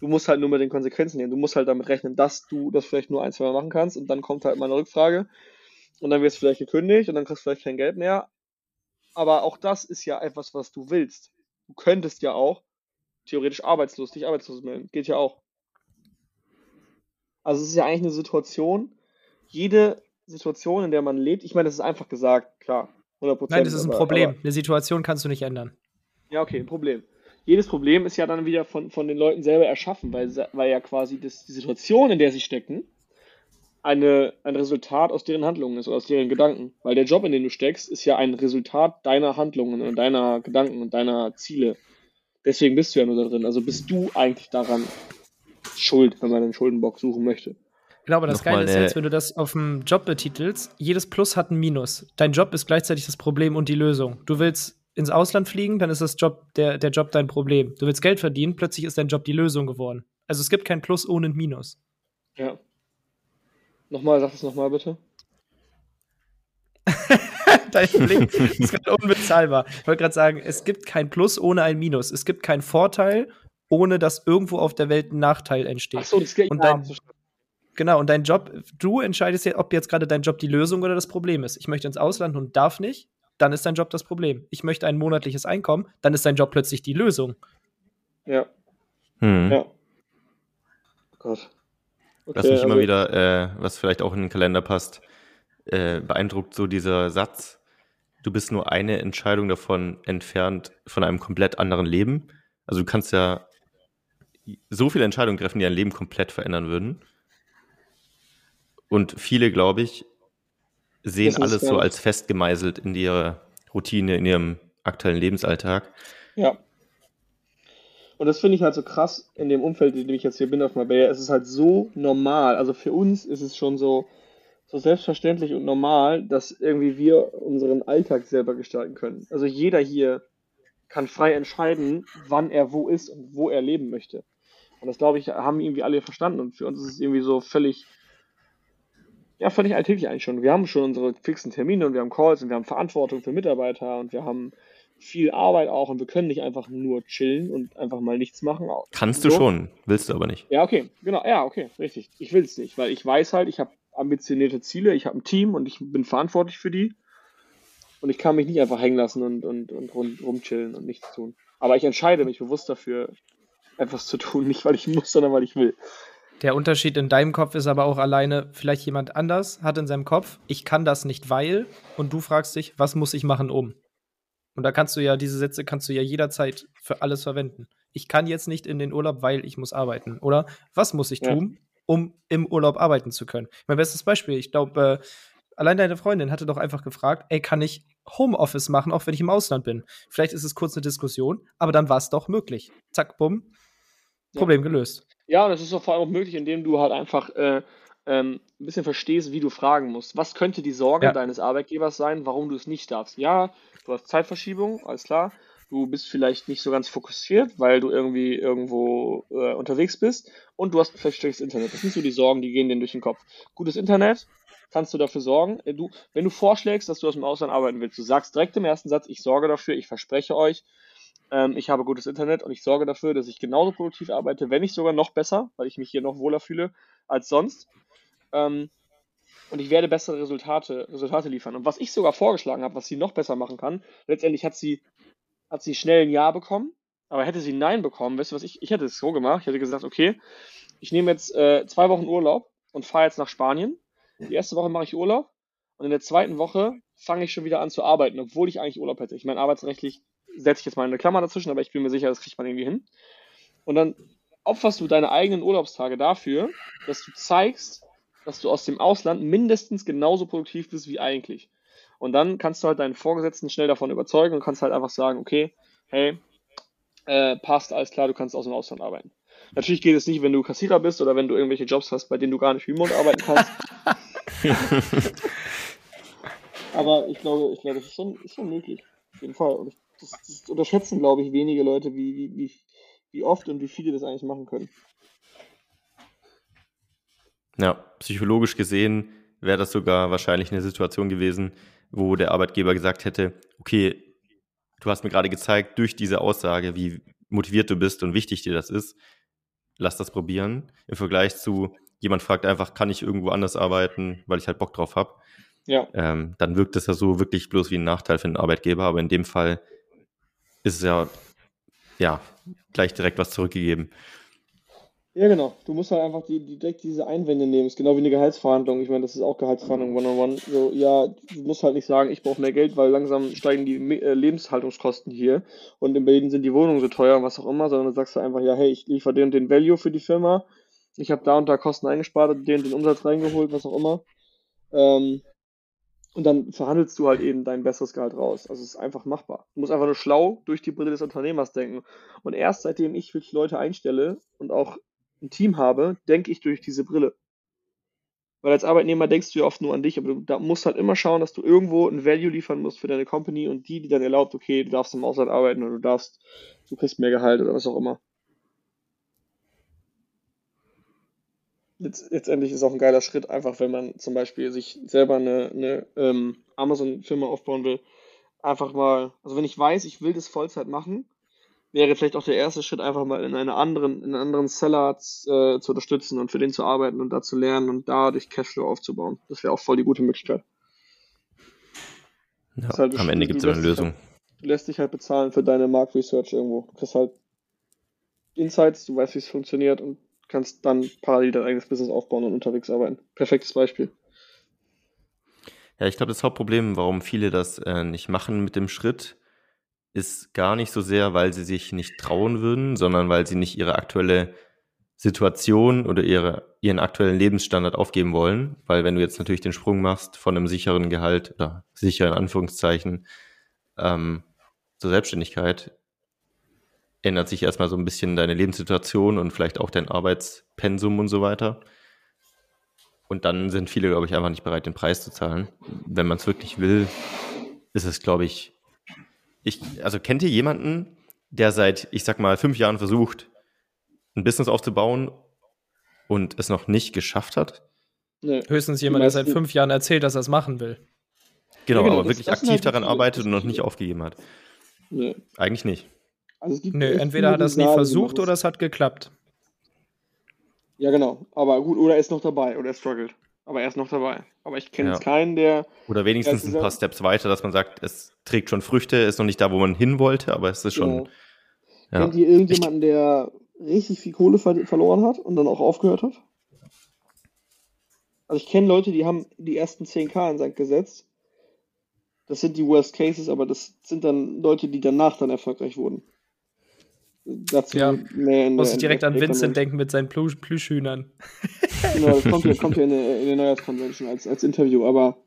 Du musst halt nur mit den Konsequenzen gehen. Du musst halt damit rechnen, dass du das vielleicht nur ein, zwei Mal machen kannst und dann kommt halt mal eine Rückfrage und dann wirst du vielleicht gekündigt und dann kriegst du vielleicht kein Geld mehr. Aber auch das ist ja etwas, was du willst. Du könntest ja auch theoretisch arbeitslos, dich arbeitslos melden. Geht ja auch. Also es ist ja eigentlich eine Situation, jede Situation, in der man lebt, ich meine, das ist einfach gesagt, klar, 100%. Nein, das ist ein aber, Problem. Aber, eine Situation kannst du nicht ändern. Ja, okay, ein Problem. Jedes Problem ist ja dann wieder von, von den Leuten selber erschaffen, weil, weil ja quasi das, die Situation, in der sie stecken, eine, ein Resultat aus deren Handlungen ist oder aus deren Gedanken. Weil der Job, in den du steckst, ist ja ein Resultat deiner Handlungen und deiner Gedanken und deiner Ziele. Deswegen bist du ja nur da drin. Also bist du eigentlich daran schuld, wenn man einen Schuldenbock suchen möchte. Genau, aber das Nochmal Geile ist jetzt, wenn du das auf dem Job betitelst, jedes Plus hat ein Minus. Dein Job ist gleichzeitig das Problem und die Lösung. Du willst ins Ausland fliegen, dann ist das Job, der, der Job dein Problem. Du willst Geld verdienen, plötzlich ist dein Job die Lösung geworden. Also es gibt kein Plus ohne ein Minus. Ja. Nochmal, sag das nochmal bitte. Dein Blick ist gerade unbezahlbar. Ich wollte gerade sagen, es gibt kein Plus ohne ein Minus. Es gibt keinen Vorteil, ohne dass irgendwo auf der Welt ein Nachteil entsteht. Ach so, das geht und dein, Genau, und dein Job, du entscheidest ja, ob jetzt gerade dein Job die Lösung oder das Problem ist. Ich möchte ins Ausland und darf nicht, dann ist dein Job das Problem. Ich möchte ein monatliches Einkommen, dann ist dein Job plötzlich die Lösung. Ja. Hm. Ja. Gott. Okay, was mich also, immer wieder, äh, was vielleicht auch in den Kalender passt, äh, beeindruckt so dieser Satz, du bist nur eine Entscheidung davon entfernt von einem komplett anderen Leben. Also du kannst ja so viele Entscheidungen treffen, die dein Leben komplett verändern würden. Und viele, glaube ich, sehen alles so als festgemeißelt in ihrer Routine, in ihrem aktuellen Lebensalltag. Ja. Und das finde ich halt so krass in dem Umfeld, in dem ich jetzt hier bin auf Marbella. Es ist halt so normal. Also für uns ist es schon so, so selbstverständlich und normal, dass irgendwie wir unseren Alltag selber gestalten können. Also jeder hier kann frei entscheiden, wann er wo ist und wo er leben möchte. Und das, glaube ich, haben irgendwie alle verstanden. Und für uns ist es irgendwie so völlig, ja, völlig alltäglich eigentlich schon. Wir haben schon unsere fixen Termine und wir haben Calls und wir haben Verantwortung für Mitarbeiter und wir haben viel Arbeit auch und wir können nicht einfach nur chillen und einfach mal nichts machen. Kannst so. du schon, willst du aber nicht. Ja, okay, genau, ja, okay, richtig. Ich will es nicht, weil ich weiß halt, ich habe ambitionierte Ziele, ich habe ein Team und ich bin verantwortlich für die. Und ich kann mich nicht einfach hängen lassen und, und, und rum, rumchillen und nichts tun. Aber ich entscheide mich bewusst dafür, etwas zu tun, nicht weil ich muss, sondern weil ich will. Der Unterschied in deinem Kopf ist aber auch alleine, vielleicht jemand anders hat in seinem Kopf, ich kann das nicht, weil, und du fragst dich, was muss ich machen, um? Und da kannst du ja, diese Sätze kannst du ja jederzeit für alles verwenden. Ich kann jetzt nicht in den Urlaub, weil ich muss arbeiten. Oder was muss ich ja. tun, um im Urlaub arbeiten zu können? Mein bestes Beispiel, ich glaube, äh, allein deine Freundin hatte doch einfach gefragt, ey, kann ich Homeoffice machen, auch wenn ich im Ausland bin? Vielleicht ist es kurz eine Diskussion, aber dann war es doch möglich. Zack, bumm, Problem ja. gelöst. Ja, und es ist doch vor allem auch möglich, indem du halt einfach äh, ähm, ein bisschen verstehst, wie du fragen musst. Was könnte die Sorge ja. deines Arbeitgebers sein, warum du es nicht darfst? Ja, du hast Zeitverschiebung, alles klar. du bist vielleicht nicht so ganz fokussiert, weil du irgendwie irgendwo äh, unterwegs bist und du hast vielleicht schlechtes Internet. Das sind so die Sorgen, die gehen dir durch den Kopf. Gutes Internet, kannst du dafür sorgen. Äh, du, wenn du vorschlägst, dass du aus dem Ausland arbeiten willst, du sagst direkt im ersten Satz, ich sorge dafür, ich verspreche euch, ähm, ich habe gutes Internet und ich sorge dafür, dass ich genauso produktiv arbeite, wenn nicht sogar noch besser, weil ich mich hier noch wohler fühle als sonst. Ähm, und ich werde bessere Resultate, Resultate liefern. Und was ich sogar vorgeschlagen habe, was sie noch besser machen kann, letztendlich hat sie, hat sie schnell ein Ja bekommen, aber hätte sie ein Nein bekommen, weißt du was, ich, ich hätte es so gemacht, ich hätte gesagt, okay, ich nehme jetzt äh, zwei Wochen Urlaub und fahre jetzt nach Spanien. Die erste Woche mache ich Urlaub und in der zweiten Woche fange ich schon wieder an zu arbeiten, obwohl ich eigentlich Urlaub hätte. Ich meine, arbeitsrechtlich setze ich jetzt mal eine Klammer dazwischen, aber ich bin mir sicher, das kriegt man irgendwie hin. Und dann opferst du deine eigenen Urlaubstage dafür, dass du zeigst, dass du aus dem Ausland mindestens genauso produktiv bist wie eigentlich. Und dann kannst du halt deinen Vorgesetzten schnell davon überzeugen und kannst halt einfach sagen, okay, hey, äh, passt, alles klar, du kannst aus dem Ausland arbeiten. Natürlich geht es nicht, wenn du Kassierer bist oder wenn du irgendwelche Jobs hast, bei denen du gar nicht remote arbeiten kannst. Aber ich glaube, ich glaube, das ist schon, ist schon möglich. Auf jeden Fall. Und das, das unterschätzen, glaube ich, wenige Leute, wie, wie, wie, wie oft und wie viele das eigentlich machen können. Ja, psychologisch gesehen wäre das sogar wahrscheinlich eine Situation gewesen, wo der Arbeitgeber gesagt hätte, okay, du hast mir gerade gezeigt durch diese Aussage, wie motiviert du bist und wichtig dir das ist. Lass das probieren. Im Vergleich zu, jemand fragt einfach, kann ich irgendwo anders arbeiten, weil ich halt Bock drauf habe. Ja. Ähm, dann wirkt das ja so wirklich bloß wie ein Nachteil für den Arbeitgeber, aber in dem Fall ist es ja, ja gleich direkt was zurückgegeben. Ja, genau. Du musst halt einfach die, die, direkt diese Einwände nehmen. ist genau wie eine Gehaltsverhandlung. Ich meine, das ist auch Gehaltsverhandlung one-on-one. So, ja, du musst halt nicht sagen, ich brauche mehr Geld, weil langsam steigen die äh, Lebenshaltungskosten hier und in Berlin sind die Wohnungen so teuer, was auch immer, sondern du sagst halt einfach, ja, hey, ich liefere den und den Value für die Firma. Ich habe da und da Kosten eingespart, den und den Umsatz reingeholt, was auch immer. Ähm, und dann verhandelst du halt eben dein besseres Gehalt raus. Also es ist einfach machbar. Du musst einfach nur schlau durch die Brille des Unternehmers denken. Und erst seitdem ich wirklich Leute einstelle und auch ein Team habe, denke ich durch diese Brille. Weil als Arbeitnehmer denkst du ja oft nur an dich, aber du da musst halt immer schauen, dass du irgendwo ein Value liefern musst für deine Company und die, die dann erlaubt, okay, du darfst im Ausland arbeiten oder du darfst, du kriegst mehr Gehalt oder was auch immer. Letzt, letztendlich ist auch ein geiler Schritt, einfach wenn man zum Beispiel sich selber eine, eine ähm, Amazon-Firma aufbauen will, einfach mal, also wenn ich weiß, ich will das Vollzeit machen, wäre vielleicht auch der erste Schritt, einfach mal in einer anderen, in einem anderen Seller äh, zu unterstützen und für den zu arbeiten und da zu lernen und dadurch Cashflow aufzubauen. Das wäre auch voll die gute Möglichkeit. Ja, halt, am Ende gibt es eine Lösung. Halt, du lässt dich halt bezahlen für deine Marktresearch irgendwo. Du kriegst halt Insights, du weißt, wie es funktioniert und kannst dann parallel dein eigenes Business aufbauen und unterwegs arbeiten. Perfektes Beispiel. Ja, ich glaube, das Hauptproblem, warum viele das äh, nicht machen mit dem Schritt, ist gar nicht so sehr, weil sie sich nicht trauen würden, sondern weil sie nicht ihre aktuelle Situation oder ihre, ihren aktuellen Lebensstandard aufgeben wollen. Weil wenn du jetzt natürlich den Sprung machst von einem sicheren Gehalt oder sicher in Anführungszeichen ähm, zur Selbstständigkeit, ändert sich erstmal so ein bisschen deine Lebenssituation und vielleicht auch dein Arbeitspensum und so weiter. Und dann sind viele, glaube ich, einfach nicht bereit, den Preis zu zahlen. Wenn man es wirklich will, ist es, glaube ich, ich, also kennt ihr jemanden, der seit, ich sag mal, fünf Jahren versucht, ein Business aufzubauen und es noch nicht geschafft hat? Nee. Höchstens jemand, der seit fünf Jahren erzählt, dass er es machen will. Genau, ja, genau aber wirklich aktiv halt daran arbeitet und noch nicht aufgegeben hat. Nee. Eigentlich nicht. Also Nö, entweder hat er es nie versucht oder es hat geklappt. Ja, genau. Aber gut, oder er ist noch dabei oder er struggelt. Aber er ist noch dabei. Aber ich kenne ja. jetzt keinen, der. Oder wenigstens ein paar Steps weiter, dass man sagt, es trägt schon Früchte, ist noch nicht da, wo man hin wollte, aber es ist schon. Genau. Ja. Kennt ihr irgendjemanden, ich, der richtig viel Kohle ver verloren hat und dann auch aufgehört hat? Also ich kenne Leute, die haben die ersten 10k in Sand gesetzt. Das sind die Worst Cases, aber das sind dann Leute, die danach dann erfolgreich wurden. Dazu ja. mehr in Muss der, direkt an Vincent denken mit seinen Plüsch Plüschhühnern. Genau, das kommt ja, kommt ja in der, in der Neujahrskonvention als, als Interview, aber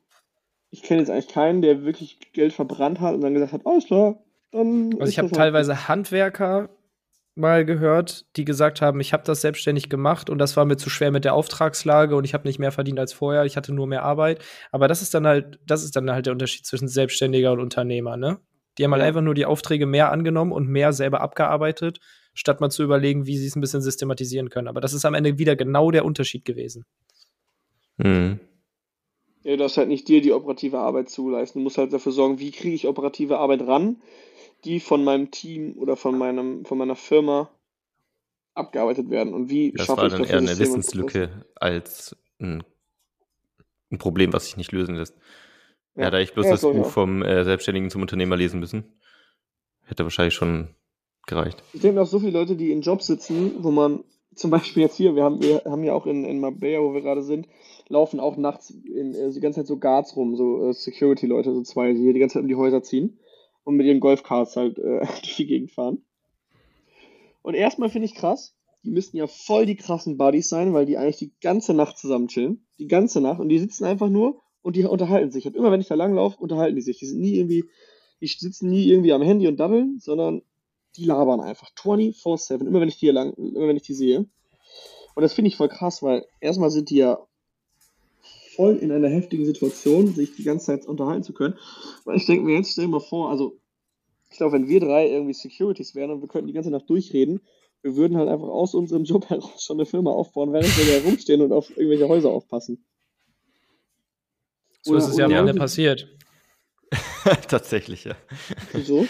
ich kenne jetzt eigentlich keinen, der wirklich Geld verbrannt hat und dann gesagt hat, alles klar, dann. Also ich habe teilweise Handwerker mal gehört, die gesagt haben, ich habe das selbstständig gemacht und das war mir zu schwer mit der Auftragslage und ich habe nicht mehr verdient als vorher, ich hatte nur mehr Arbeit. Aber das ist dann halt, das ist dann halt der Unterschied zwischen Selbstständiger und Unternehmer, ne? Die haben halt einfach nur die Aufträge mehr angenommen und mehr selber abgearbeitet, statt mal zu überlegen, wie sie es ein bisschen systematisieren können. Aber das ist am Ende wieder genau der Unterschied gewesen. Mhm. Ja, du darfst halt nicht dir die operative Arbeit zuleisten. Du musst halt dafür sorgen, wie kriege ich operative Arbeit ran, die von meinem Team oder von meinem, von meiner Firma abgearbeitet werden. Und wie Das schaffe war ich dann dafür eher eine Systeme und Wissenslücke als ein, ein Problem, was sich nicht lösen lässt. Ja. Ja, da ich bloß Ja, das ich Buch auch. vom äh, Selbstständigen zum Unternehmer lesen müssen. Hätte wahrscheinlich schon gereicht. Ich denke auch so viele Leute, die in Jobs sitzen, wo man zum Beispiel jetzt hier, wir haben, wir haben ja auch in, in Marbella, wo wir gerade sind, laufen auch nachts in, äh, die ganze Zeit so Guards rum, so äh, Security-Leute, so zwei, die hier die ganze Zeit um die Häuser ziehen und mit ihren Golfcards halt äh, durch die Gegend fahren. Und erstmal finde ich krass, die müssten ja voll die krassen Buddies sein, weil die eigentlich die ganze Nacht zusammen chillen. Die ganze Nacht. Und die sitzen einfach nur und die unterhalten sich. Und immer wenn ich da langlaufe, unterhalten die sich. Die sind nie irgendwie, die sitzen nie irgendwie am Handy und daddeln, sondern die labern einfach 24-7, immer wenn ich die hier lang, immer wenn ich die sehe. Und das finde ich voll krass, weil erstmal sind die ja voll in einer heftigen Situation, sich die ganze Zeit unterhalten zu können. Weil ich denke mir jetzt, stell dir mal vor, also ich glaube, wenn wir drei irgendwie Securities wären und wir könnten die ganze Nacht durchreden, wir würden halt einfach aus unserem Job heraus schon eine Firma aufbauen, während wir da rumstehen und auf irgendwelche Häuser aufpassen. So Oder- ist es ja am Ende passiert. Tatsächlich, ja. Wieso?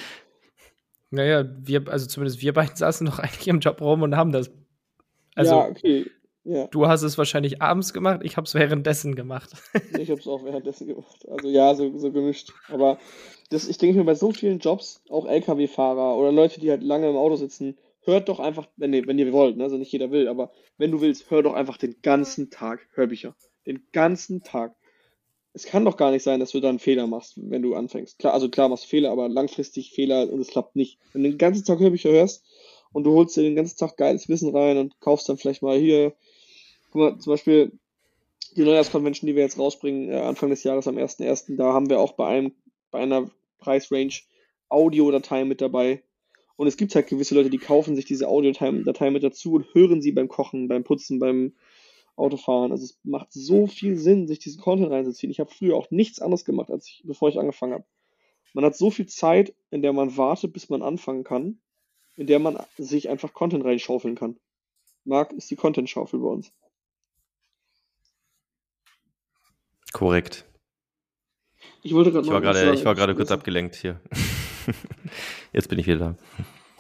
Naja, wir, also zumindest wir beiden saßen doch eigentlich im Job rum und haben das. Also, ja, okay. Ja, du hast es wahrscheinlich abends gemacht, ich habe es währenddessen gemacht. ich habe es auch währenddessen gemacht. Also ja, so, so gemischt. Aber das, ich denke mir bei so vielen Jobs, auch LKW-Fahrer oder Leute, die halt lange im Auto sitzen, hört doch einfach, wenn ihr, wenn ihr wollt, ne? also nicht jeder will, aber wenn du willst, hör doch einfach den ganzen Tag Hörbücher. Den ganzen Tag. Es kann doch gar nicht sein, dass du dann Fehler machst, wenn du anfängst. Klar, also klar machst du Fehler, aber langfristig Fehler und es klappt nicht. Wenn du den ganzen Tag Hörbücher hörst und du holst dir den ganzen Tag geiles Wissen rein und kaufst dann vielleicht mal hier, guck mal, zum Beispiel die Neujahrskonvention, die wir jetzt rausbringen, äh, Anfang des Jahres am 1.1., da haben wir auch bei einem, bei einer Preisrange Audiodateien mit dabei. Und es gibt halt gewisse Leute, die kaufen sich diese Audiodateien Dateien mit dazu und hören sie beim Kochen, beim Putzen, beim Autofahren. Also es macht so viel Sinn, sich diesen Content reinzuziehen. Ich habe früher auch nichts anderes gemacht, als ich, bevor ich angefangen habe. Man hat so viel Zeit, in der man wartet, bis man anfangen kann, in der man sich einfach Content reinschaufeln kann. Marc ist die Content-Schaufel bei uns. Korrekt. Ich wollte gerade Ich war gerade, ich war gerade kurz abgelenkt hier. Jetzt bin ich wieder da.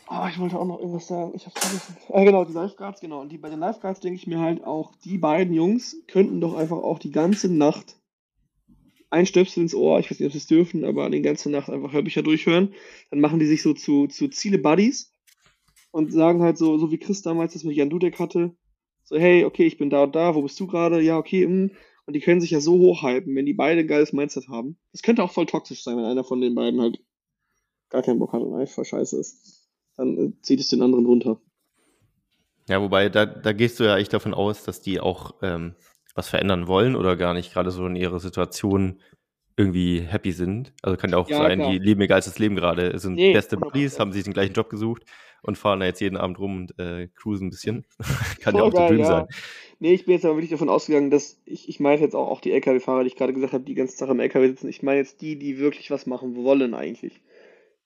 Oh, ich wollte auch noch irgendwas sagen. Ich hab's vergessen. Ah, genau, die Lifeguards, genau. Und die, bei den Lifeguards denke ich mir halt auch, die beiden Jungs könnten doch einfach auch die ganze Nacht ein Stöpsel ins Ohr, ich weiß nicht, ob sie es dürfen, aber die ganze Nacht einfach Hörbücher durchhören. Dann machen die sich so zu, zu Ziele-Buddies und sagen halt so, so wie Chris damals das mit Jan Dudek hatte, so, hey, okay, ich bin da und da, wo bist du gerade? Ja, okay, mm. und die können sich ja so hochhypen, wenn die beide ein geiles Mindset haben. Das könnte auch voll toxisch sein, wenn einer von den beiden halt gar keinen Bock hat und einfach scheiße ist. Dann äh, zieht es den anderen runter. Ja, wobei, da, da gehst du ja echt davon aus, dass die auch ähm, was verändern wollen oder gar nicht gerade so in ihrer Situation irgendwie happy sind. Also kann ja auch Ja, sein, klar. die leben ihr geilstes Leben gerade, sind Nee, beste 100%. Buddies, haben sich den gleichen Job gesucht und fahren da jetzt jeden Abend rum und äh, cruisen ein bisschen. kann ja Voll auch der geil, Dream ja. sein. Nee, ich bin jetzt aber wirklich davon ausgegangen, dass ich, ich meine jetzt auch, auch die LKW-Fahrer, die ich gerade gesagt habe, die ganze Zeit am LKW sitzen. Ich meine jetzt die, die wirklich was machen wollen eigentlich.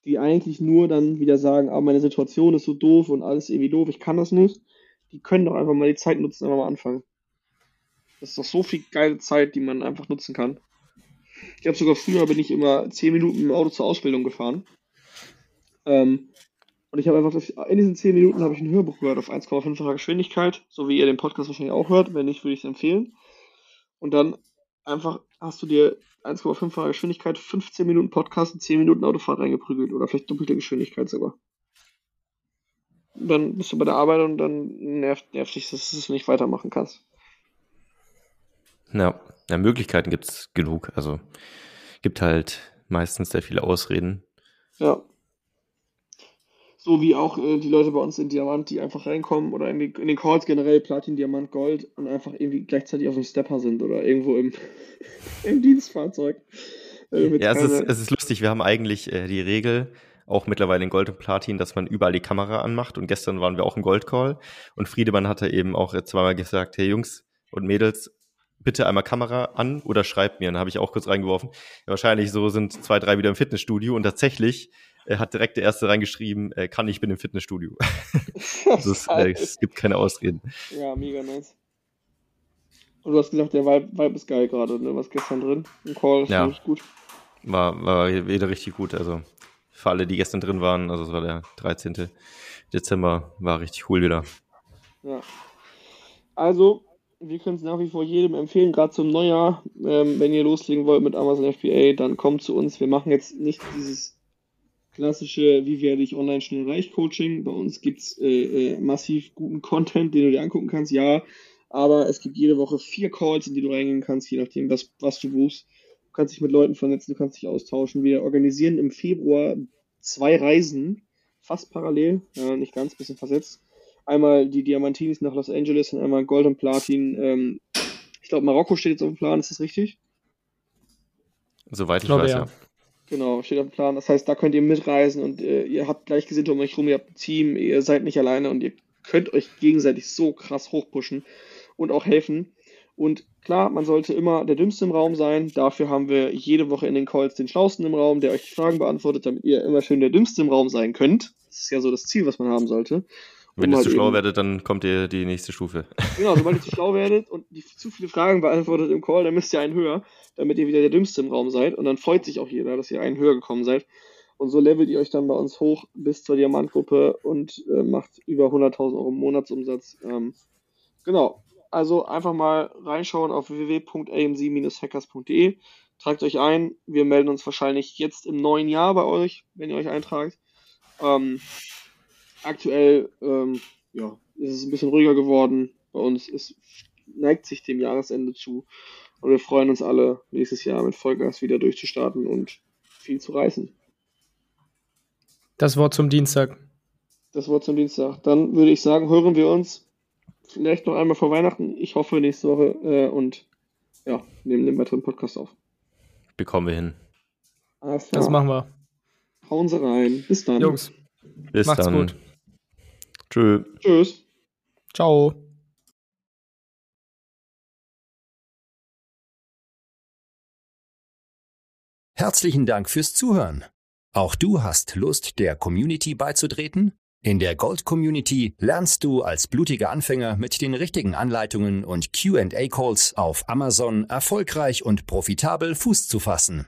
Die eigentlich nur dann wieder sagen, ah, meine Situation ist so doof und alles irgendwie doof, ich kann das nicht. Die können doch einfach mal die Zeit nutzen, einfach mal anfangen. Das ist doch so viel geile Zeit, die man einfach nutzen kann. Ich habe sogar früher bin ich immer 10 Minuten im Auto zur Ausbildung gefahren. Ähm, und ich habe einfach in diesen 10 Minuten habe ich ein Hörbuch gehört auf 1,5-facher Geschwindigkeit, so wie ihr den Podcast wahrscheinlich auch hört. Wenn nicht, würde ich es empfehlen. Und dann einfach hast du dir 1,5-facher Geschwindigkeit, 15 Minuten Podcast und 10 Minuten Autofahrt reingeprügelt oder vielleicht doppelte Geschwindigkeit sogar. Dann bist du bei der Arbeit und dann nervt, nervt dich, dass du es nicht weitermachen kannst. Ja, ja Möglichkeiten gibt's genug. Also gibt halt meistens sehr viele Ausreden. Ja. So wie auch äh, die Leute bei uns in Diamant, die einfach reinkommen oder in, die, in den Calls generell Platin, Diamant, Gold und einfach irgendwie gleichzeitig auf dem Stepper sind oder irgendwo im, im Dienstfahrzeug. Äh, Ja, es ist, es ist lustig. Wir haben eigentlich äh, die Regel, auch mittlerweile in Gold und Platin, dass man überall die Kamera anmacht. Und gestern waren wir auch im Gold-Call. Und Friedemann hatte eben auch zweimal gesagt, hey Jungs und Mädels, bitte einmal Kamera an oder schreibt mir. Und dann habe ich auch kurz reingeworfen. Ja, wahrscheinlich so sind zwei, drei wieder im Fitnessstudio. Und tatsächlich Er hat direkt der Erste reingeschrieben, äh, kann ich bin im Fitnessstudio. also es, äh, es gibt keine Ausreden. Ja, mega nice. Und du hast gesagt, der Vibe, Vibe ist geil gerade, ne? Was gestern drin? Im Call, Ja. ja. gut. War, war wieder richtig gut. Also für alle, die gestern drin waren, also es war der 13. Dezember, war richtig cool wieder. Ja. Also, wir können es nach wie vor jedem empfehlen, gerade zum Neujahr. Ähm, wenn ihr loslegen wollt mit Amazon FBA, dann kommt zu uns. Wir machen jetzt nicht dieses klassische, wie werde ich online schnell reich Coaching. Bei uns gibt es äh, äh, massiv guten Content, den du dir angucken kannst, ja. Aber es gibt jede Woche vier Calls, in die du reingehen kannst, je nachdem, was, was du buchst. Du kannst dich mit Leuten vernetzen, du kannst dich austauschen. Wir organisieren im Februar zwei Reisen, fast parallel, ja, nicht ganz, bisschen versetzt. Einmal die Diamantinis nach Los Angeles und einmal Gold und Platin. Ähm, ich glaube, Marokko steht jetzt auf dem Plan, ist das richtig? Soweit ich, glaube, weiß, ja. ja. Genau, steht dem Plan. Das heißt, da könnt ihr mitreisen und äh, ihr habt Gleichgesinnte um euch rum, ihr habt ein Team, ihr seid nicht alleine und ihr könnt euch gegenseitig so krass hochpushen und auch helfen. Und klar, man sollte immer der Dümmste im Raum sein. Dafür haben wir jede Woche in den Calls den Schlausten im Raum, der euch die Fragen beantwortet, damit ihr immer schön der Dümmste im Raum sein könnt. Das ist ja so das Ziel, was man haben sollte. Wenn ihr zu schlau eben- werdet, dann kommt ihr die nächste Stufe. Genau, sobald ihr zu schlau werdet und die zu viele Fragen beantwortet im Call, dann müsst ihr einen höher, damit ihr wieder der Dümmste im Raum seid. Und dann freut sich auch jeder, dass ihr einen höher gekommen seid. Und so levelt ihr euch dann bei uns hoch bis zur Diamantgruppe und äh, macht über 100.000 Euro Monatsumsatz. Ähm, genau. Also einfach mal reinschauen auf www.amc-hackers.de. Tragt euch ein. Wir melden uns wahrscheinlich jetzt im neuen Jahr bei euch, wenn ihr euch eintragt. Ähm, aktuell ähm, ja, ist es ein bisschen ruhiger geworden. Bei uns es neigt sich dem Jahresende zu. Und wir freuen uns alle, nächstes Jahr mit Vollgas wieder durchzustarten und viel zu reißen. Das Wort zum Dienstag. Das Wort zum Dienstag. Dann würde ich sagen, hören wir uns vielleicht noch einmal vor Weihnachten. Ich hoffe nächste Woche äh, und ja, nehmen den weiteren Podcast auf. Bekommen wir hin. Alles klar. Das machen wir. Hauen Sie rein. Bis dann. Jungs, Bis macht's dann. gut. Tschö. Tschüss. Ciao. Herzlichen Dank fürs Zuhören. Auch du hast Lust, der Community beizutreten? In der Gold Community lernst du als blutiger Anfänger mit den richtigen Anleitungen und QA-Calls auf Amazon erfolgreich und profitabel Fuß zu fassen.